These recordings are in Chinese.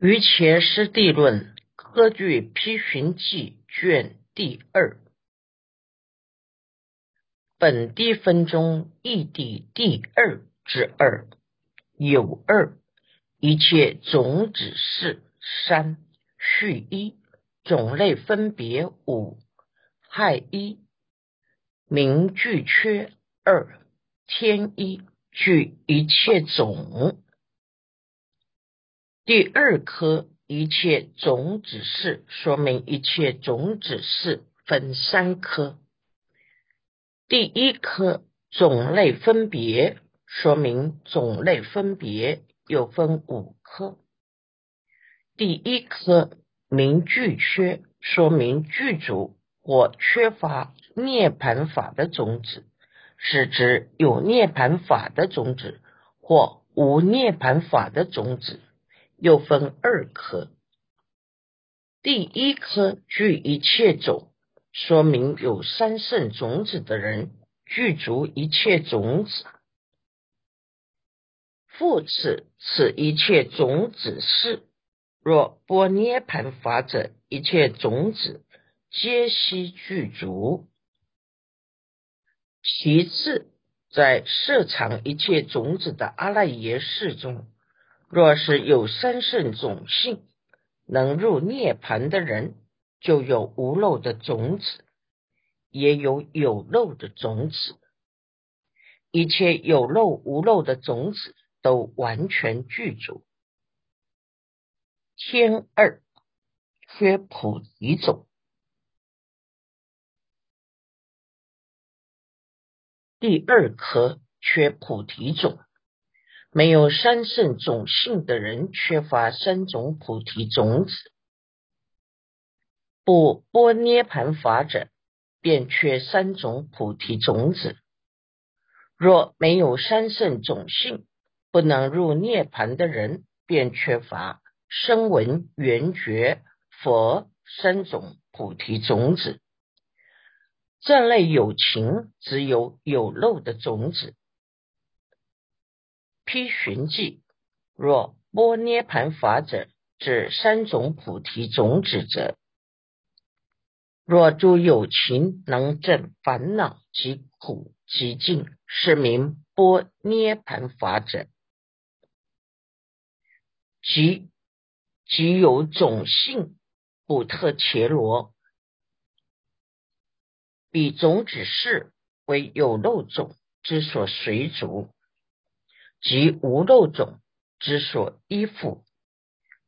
于前师地论科举批寻记卷第二，本地分中异地第二之二有二，一切种子是三序一，种类分别五害一，名具缺二天一具一切种。第二颗一切种子是说明一切种子是分三颗。第一颗种类分别说明种类分别又分五颗。第一颗名具缺说明具足或缺乏涅盘法的种子，是指有涅盘法的种子或无涅盘法的种子。又分二颗，第一颗具一切种，说明有三圣种子的人具足一切种子。复次，此一切种子是，若波涅盘法者，一切种子皆悉具足。其次，在摄藏一切种子的阿赖耶识中。若是有三圣种性能入涅盘的人，就有无漏的种子，也有有漏的种子。一切有漏无漏的种子都完全具足。天二缺菩提种，第二颗缺菩提种。没有三圣种性的人，缺乏三种菩提种子；不波涅盘法者，便缺三种菩提种子。若没有三圣种性，不能入涅盘的人，便缺乏声闻缘觉佛三种菩提种子。这类有情只有有漏的种子。批寻记，若波涅盘法者，指三种菩提种子者；若诸有情能证烦恼及苦及尽，是名波涅盘法者。即即有种性不特切罗，彼种子是为有漏种之所随逐。即无漏种之所依附，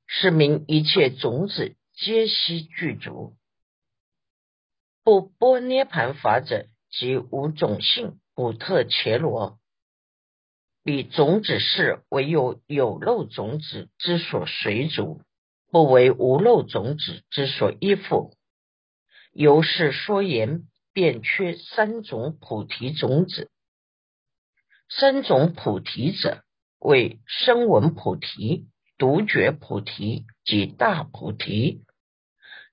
是名一切种子皆悉具足。不波涅盘法者，即无种性不特切罗，彼种子是唯有有漏种子之所随逐，不为无漏种子之所依附。由是说言，便缺三种菩提种子。三种菩提者，为声闻菩提、独觉菩提及大菩提。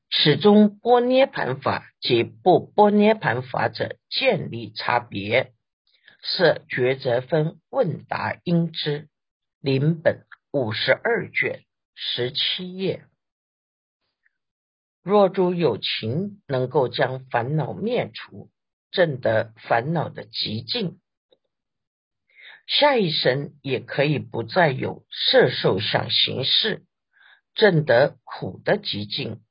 此中波涅盘法及不波涅盘法者，建立差别，是抉择分问答应知。临本五十二卷十七页。若诸有情能够将烦恼灭除，证得烦恼的极境。下一生也可以不再有色受想行识，证得苦的极境，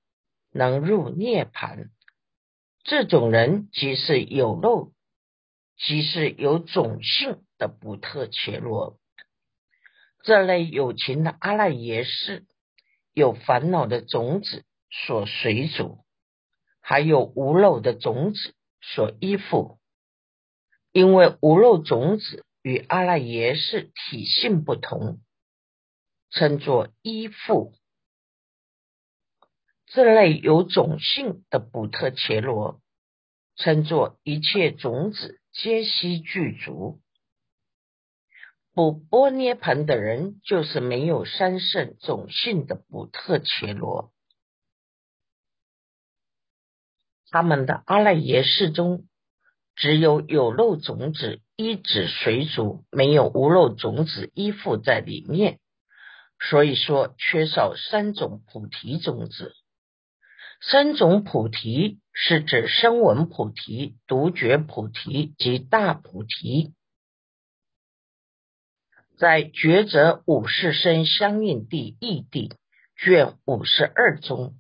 能入涅盘。这种人即是有漏，即是有种性的不特切罗。这类有情的阿赖耶识，有烦恼的种子所随逐，还有无漏的种子所依附，因为无漏种子。与阿赖耶识体性不同，称作依附。这类有种性的补特伽罗，称作一切种子皆悉具足。不波涅盘的人，就是没有三圣种性的补特伽罗，他们的阿赖耶识中。只有有漏种子依止随逐，没有无漏种子依附在里面，所以说缺少三种菩提种子。三种菩提是指声闻菩提、独觉菩提及大菩提。在《抉择五世身相应地义地》卷五十二中，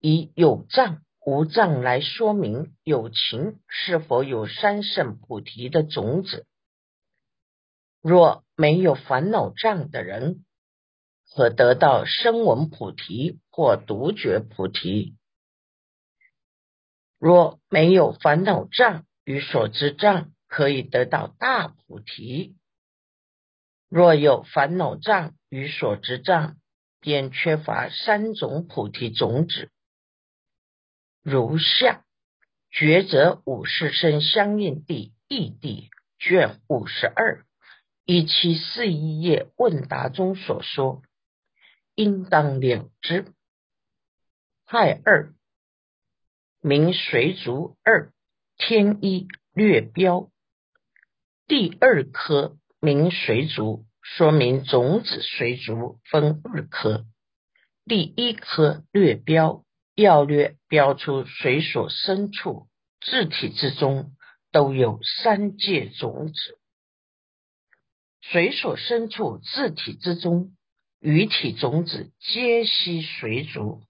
以有障无障来说明有情是否有三圣菩提的种子。若没有烦恼障的人，可得到声闻菩提或独觉菩提；若没有烦恼障与所知障，可以得到大菩提；若有烦恼障与所知障，便缺乏三种菩提种子。如下，抉择五十声相应地异地卷五十二一七四一页问答中所说。应当了之。亥二，名水族二，天一略标。第二颗名水族，说明种子水族分二颗。第一颗略标，要略标出水所深处自体之中都有三界种子。水所深处自体之中。鱼体种子皆悉水族，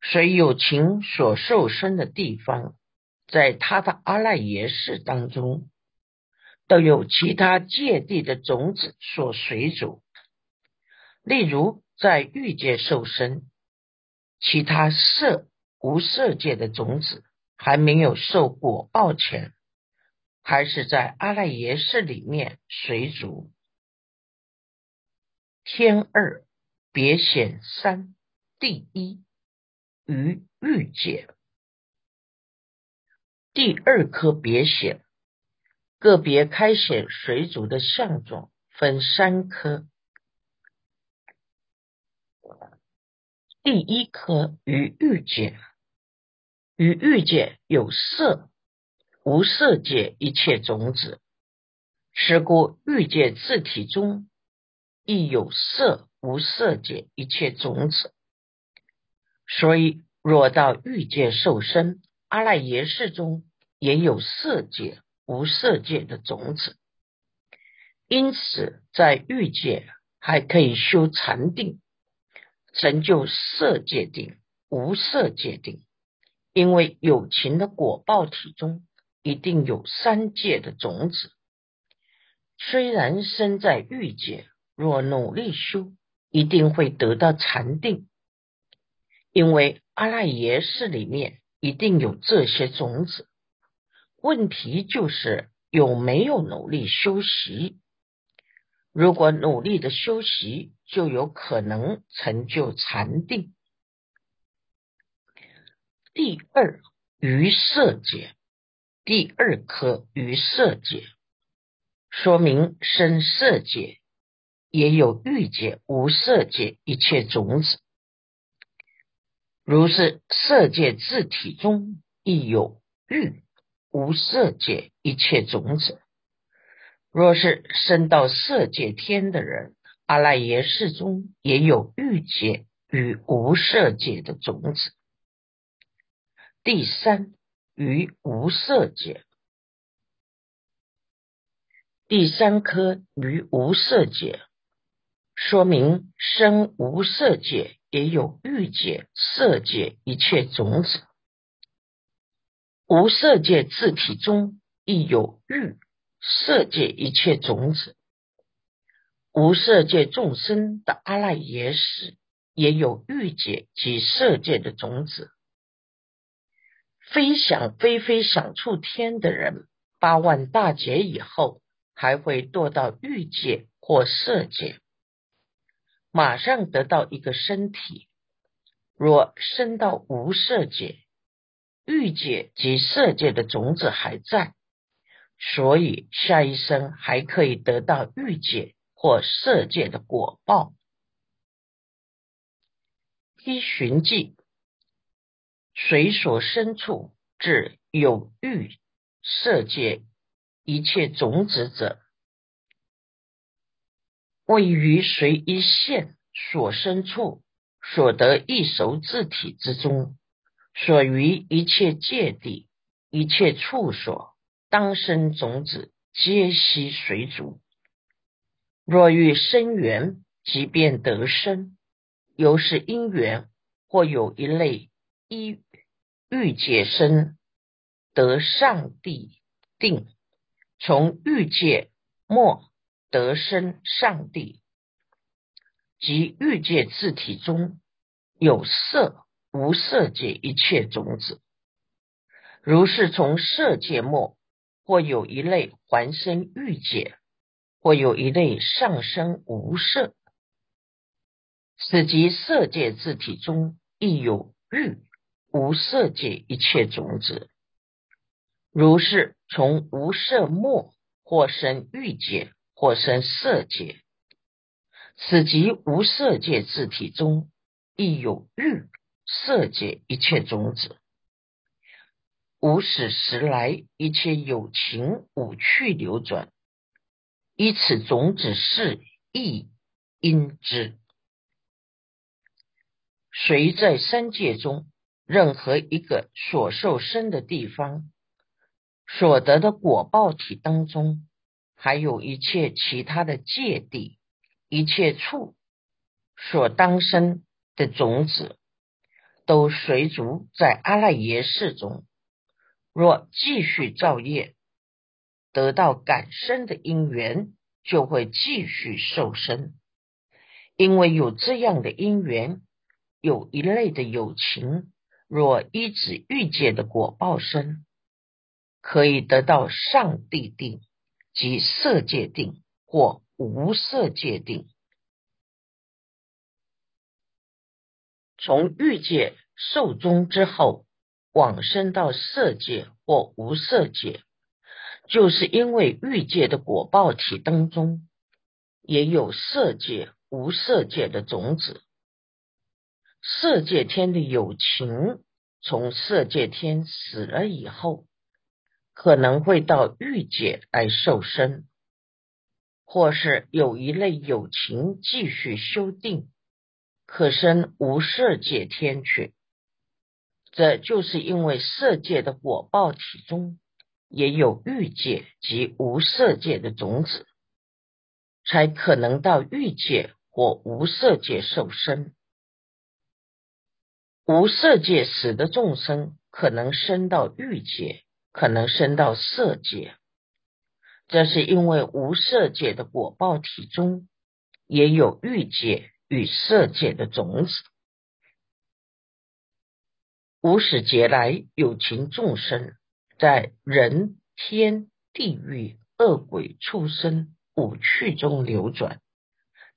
水有情所受生的地方，在他的阿赖耶识当中，都有其他界地的种子所水主。例如，在欲界受生，其他色无色界的种子还没有受果报前，还是在阿赖耶识里面水主。天二别显三，第一于欲界，第二颗别显，个别开显水族的相状分三颗，第一颗于欲界，于欲界有色无色界一切种子，是故欲界自体中。亦有色无色界一切种子，所以若到欲界受身，阿赖耶识中也有色界无色界的种子。因此，在欲界还可以修禅定，成就色界定、无色界定。因为有情的果报体中一定有三界的种子，虽然身在欲界。若努力修，一定会得到禅定，因为阿赖耶识里面一定有这些种子。问题就是有没有努力修习？如果努力的修习，就有可能成就禅定。第二，于色界，第二颗于色界，说明生色界。也有欲界、无色界一切种子，如是色界自体中亦有欲、无色界一切种子。若是升到色界天的人，阿赖耶识中也有欲界与无色界的种子。第三，于无色界，第三颗于无色界。说明生无色界也有欲界、色界一切种子，无色界自体中亦有欲、色界一切种子，无色界众生的阿赖耶识也有欲界及色界的种子。非想非非想处天的人，八万大劫以后，还会堕到欲界或色界。马上得到一个身体，若升到无色界、欲界及色界的种子还在，所以下一生还可以得到欲界或色界的果报。依寻迹，水所深处至有欲色界一切种子者。位于随一线所生处，所得一熟字体之中，所于一切界地、一切处所，当生种子，皆悉随足。若欲生缘，即便得生，由是因缘，或有一类依欲界生，得上帝定，从欲界末得生上帝，即欲界自体中有色无色界一切种子。如是从色界末，或有一类还生欲界。或有一类上升无色，此即色界自体中亦有欲无色界一切种子。如是从无色末，或生欲界，或生色界，此即无色界自体中亦有欲色界一切种子。无始时来，一切有情五趣流转。以此种子是亦因之，随在三界中任何一个所受生的地方，所得的果报体当中，还有一切其他的界地、一切处所当生的种子，都随逐在阿赖耶识中。若继续造业。得到感生的因缘，就会继续受生。因为有这样的因缘，有一类的友情，若依止欲界的果报生，可以得到上帝定及色界定或无色界定。从欲界受终之后，往生到色界或无色界。就是因为欲界的果报体当中，也有色界、无色界的种子。色界天的有情，从色界天死了以后，可能会到欲界来受生，或是有一类有情继续修定，可生无色界天去。这就是因为色界的果报体中。也有欲界及无色界的种子，才可能到欲界或无色界受生。无色界死的众生，可能生到欲界，可能生到色界。这是因为无色界的果报体中，也有欲界与色界的种子。无始劫来有情众生。在人天地狱恶鬼畜生五趣中流转，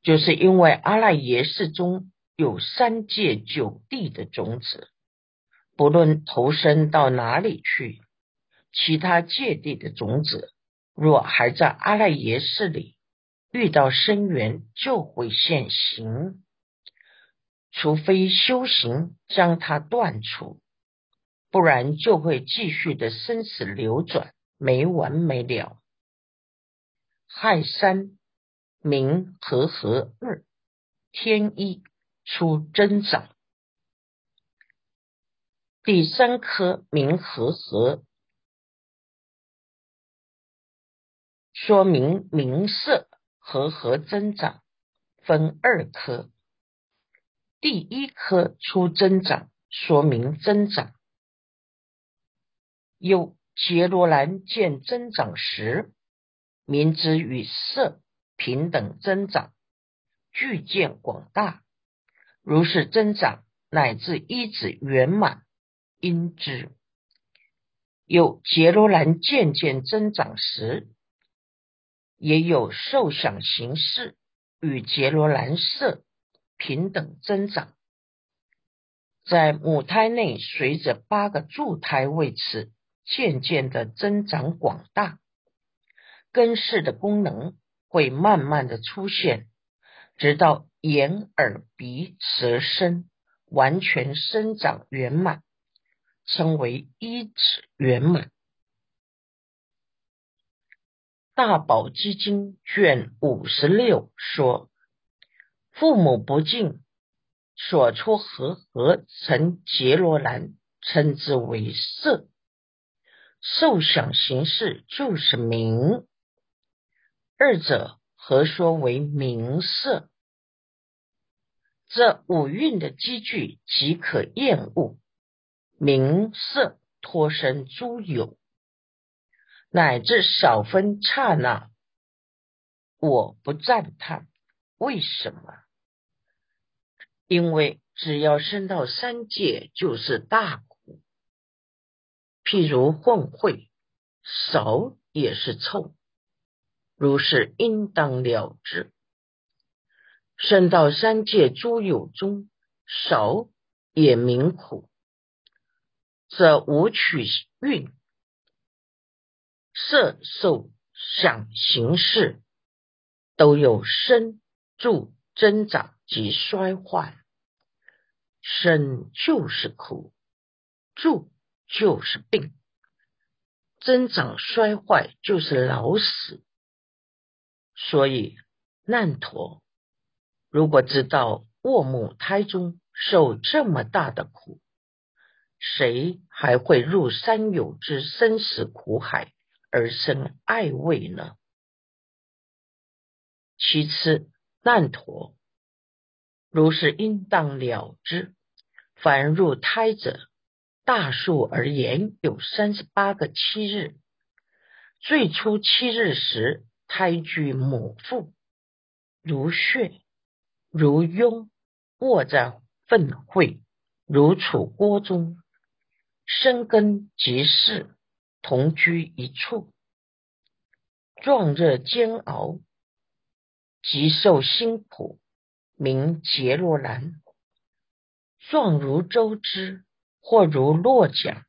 就是因为阿赖耶识中有三界九地的种子，不论投生到哪里去，其他界地的种子若还在阿赖耶识里，遇到生缘就会现形，除非修行将它断除。不然就会继续的生死流转，没完没了。亥三明和合二天一出增长，第三颗明和合，说明明色和合增长分二颗，第一颗出增长，说明增长。有杰罗兰见增长时，明知与色平等增长，具见广大，如是增长乃至一子圆满，因之。有杰罗兰渐渐增长时，也有受想行识与杰罗兰色平等增长，在母胎内随着八个助胎位次。渐渐的增长广大，根式的功能会慢慢的出现，直到眼、耳、鼻、舌、身完全生长圆满，称为一指圆满。大宝积经卷五十六说：父母不敬，所出和合成杰罗兰，称之为色。受想行识就是名，二者何说为名色？这五蕴的积聚即可厌恶，名色脱身诸有，乃至少分刹那，我不赞叹。为什么？因为只要升到三界，就是大。譬如混秽，少也是臭，如是应当了之。生到三界诸有中，少也名苦，则无取运，色受想行识，都有生住增长及衰坏。生就是苦，住。就是病，增长衰坏就是老死，所以难陀如果知道卧母胎中受这么大的苦，谁还会入三有之生死苦海而生爱畏呢？其次，难陀如是应当了之，凡入胎者。大数而言，有三十八个七日。最初七日时，胎居母腹，如血，如拥，卧在粪秽，如处锅中，生根即是同居一处，壮热煎熬，极受辛苦，名杰罗兰，状如周之。或如落桨，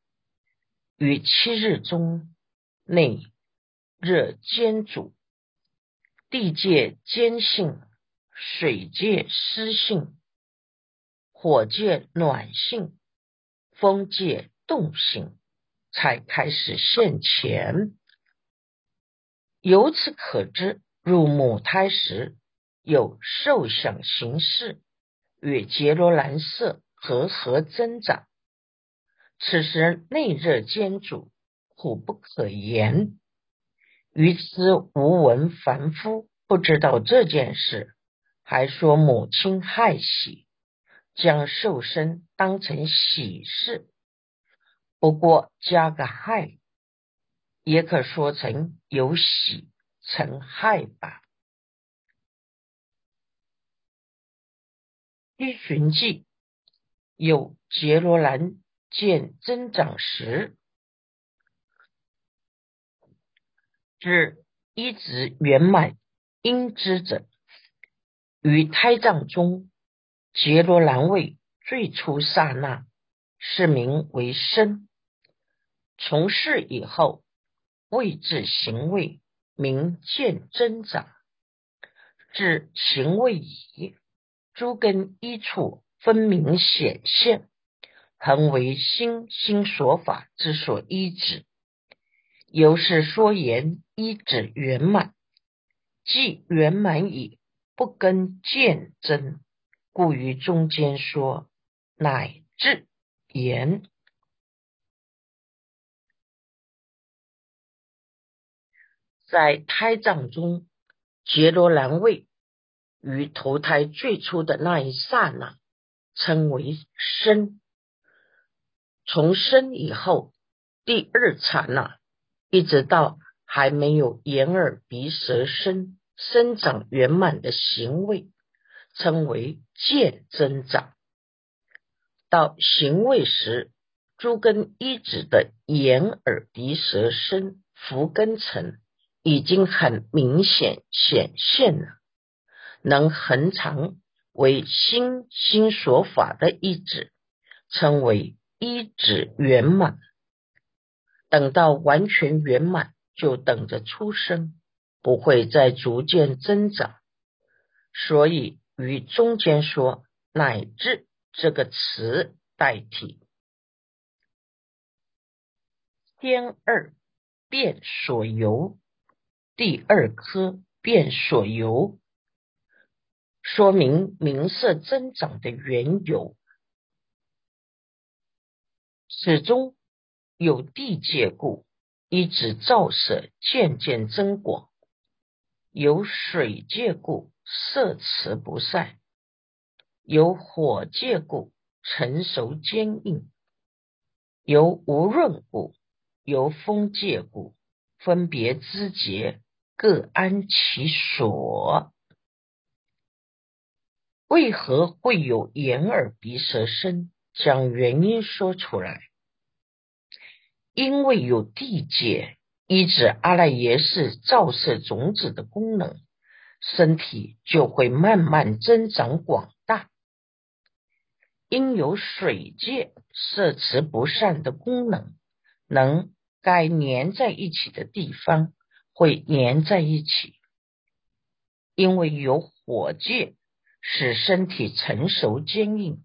于七日中内热煎煮，地界坚性，水界湿性，火界暖性，风界动性，才开始现前。由此可知，入母胎时有受想行识与杰罗兰色和合增长。此时内热兼煮，苦不可言。于兹无闻凡夫不知道这件事，还说母亲害喜，将受身当成喜事。不过加个害，也可说成有喜成害吧。依寻记有杰罗兰。见增长时，至一直圆满应知者，于胎藏中结罗兰位最初刹那，是名为生。从事以后，位至行位，名见增长。至行位已，诸根一处分明显现。恒为心心所法之所依止，由是说言依止圆满，即圆满矣，不更见真，故于中间说乃至言，在胎藏中结罗兰位于投胎最初的那一刹那，称为生。从生以后，第二刹那，一直到还没有眼耳鼻舌身生长圆满的行为，称为见增长。到行为时，诸根一指的眼耳鼻舌身福根层已经很明显显现了，能恒常为心心所法的意志，称为。一指圆满，等到完全圆满，就等着出生，不会再逐渐增长。所以与中间说“乃至”这个词代替。天二变所由，第二颗变所由，说明名色增长的缘由。始终有地界故，一直照射渐渐增广；有水界故，色持不散；有火界故，成熟坚硬；有无润故，有风界故，分别之节各安其所。为何会有眼耳鼻舌身？将原因说出来。因为有地界依止阿赖耶识照射种子的功能，身体就会慢慢增长广大。因有水界摄持不善的功能，能该粘在一起的地方会粘在一起。因为有火界使身体成熟坚硬，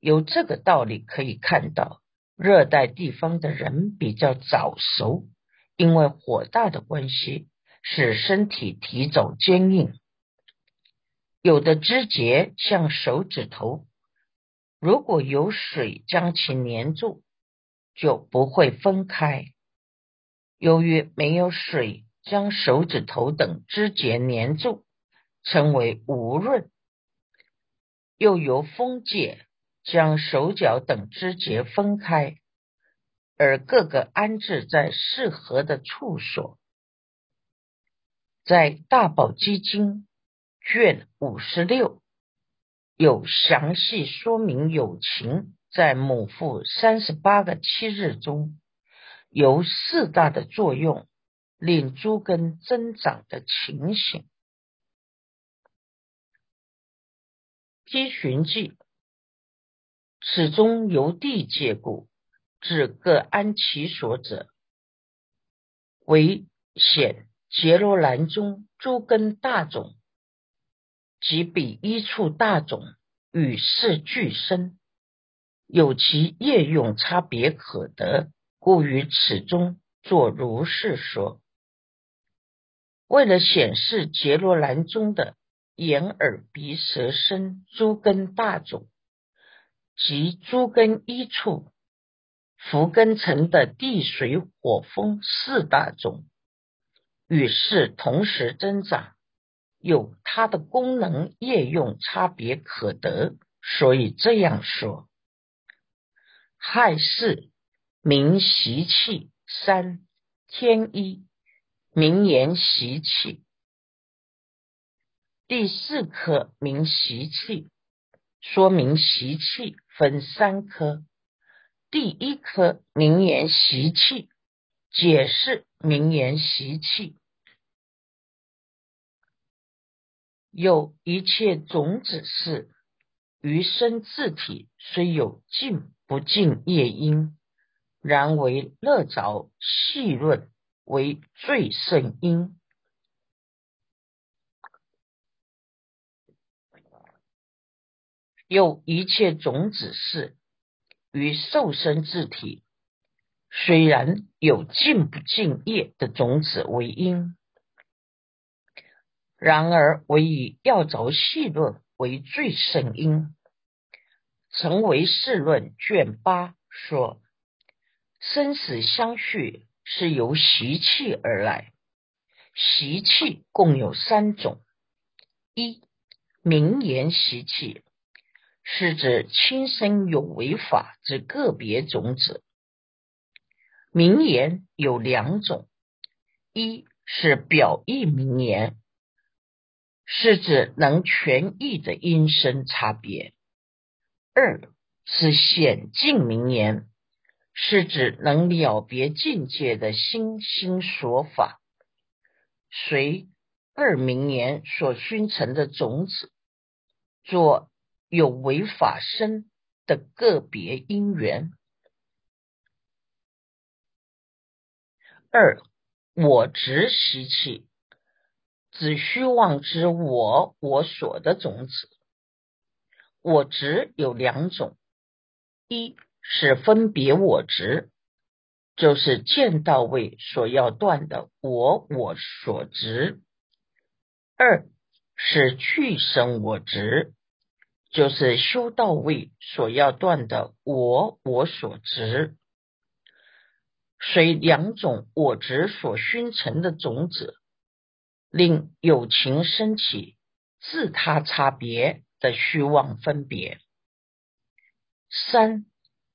有这个道理可以看到。热带地方的人比较早熟，因为火大的关系，使身体提早坚硬。有的枝节像手指头，如果有水将其粘住，就不会分开。由于没有水将手指头等枝节粘住，称为无润。又由风界。将手脚等肢节分开，而各个安置在适合的处所。在《大宝基金》卷五十六有详细说明，有情在母腹三十八个七日中，由四大的作用令诸根增长的情形。批寻记。始终由地界故，至各安其所者，为显杰罗兰中诸根大种，即彼一处大种与世俱生，有其业用差别可得，故于此中作如是说。为了显示杰罗兰中的眼耳鼻舌身诸根大种。及诸根一处，福根层的地水火风四大种，与是同时增长，有它的功能业用差别可得，所以这样说。亥巳明习气三天一明言习气，第四颗明习气，说明习气。分三科，第一科名言习气，解释名言习气，有一切种子是余生自体虽有尽不尽业因，然为乐着细论为最胜因。有一切种子是与受生之体，虽然有尽不尽业的种子为因，然而唯以要着细论为最甚因。成为世论卷八说，生死相续是由习气而来，习气共有三种：一名言习气。是指亲生有为法之个别种子。名言有两种：一是表意名言，是指能全意的音声差别；二是显境名言，是指能了别境界的心心说法。随二名言所熏成的种子，做。有违法生的个别因缘。二我执习气，指虚妄之我我所的种子。我执有两种，一是分别我执，就是见到位所要断的我我所执；二是去生我执，就是修到位所要断的我我所执。随两种我执所熏成的种子，令有情升起自他差别的虚妄分别。三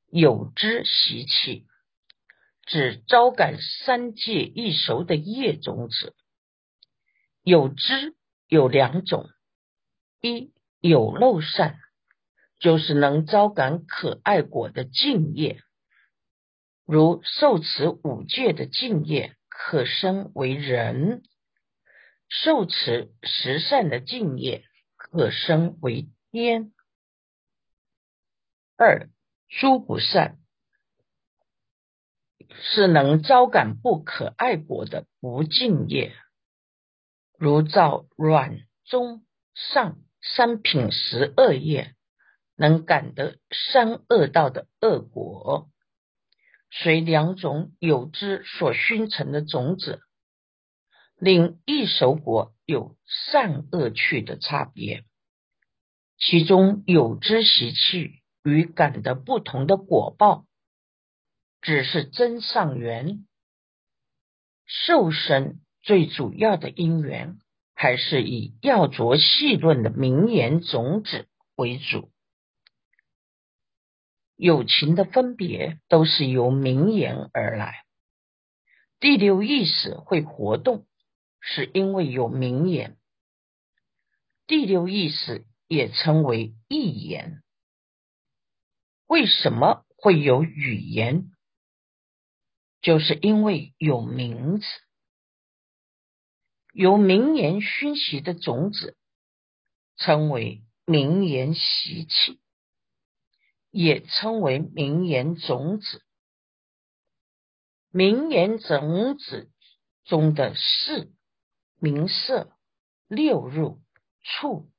有之习气，指招感三界易熟的业种子。有之有两种：一有漏善，就是能招感可爱果的敬业。如受持五戒的敬业，可生为人；受持十善的敬业，可生为天。二诸不善，是能招感不可爱果的不敬业，如造软中上三品十二业，能感得三恶道的恶果。随两种有之所熏成的种子，令一熟果有善恶趣的差别。其中有之习气与感的不同的果报，只是真上缘。受生最主要的因缘，还是以要着细论的名言种子为主。友情的分别都是由名言而来，第六意识会活动，是因为有名言。第六意识也称为意言。为什么会有语言？就是因为有名字，由名言熏习的种子，称为名言习气。也称为名言种子，名言种子中的四名色、六入、触、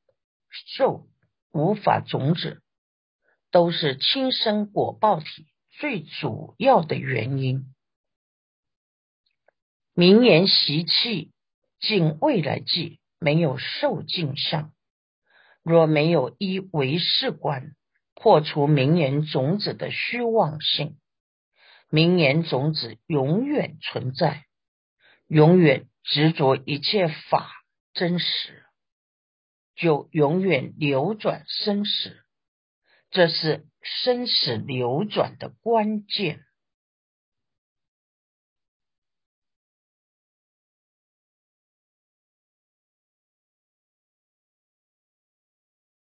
受、无法种子，都是亲生果报体最主要的原因。名言习气，尽未来际没有受尽相，若没有依为事观。破除名言种子的虚妄性，名言种子永远存在，永远执着一切法真实，就永远流转生死，这是生死流转的关键。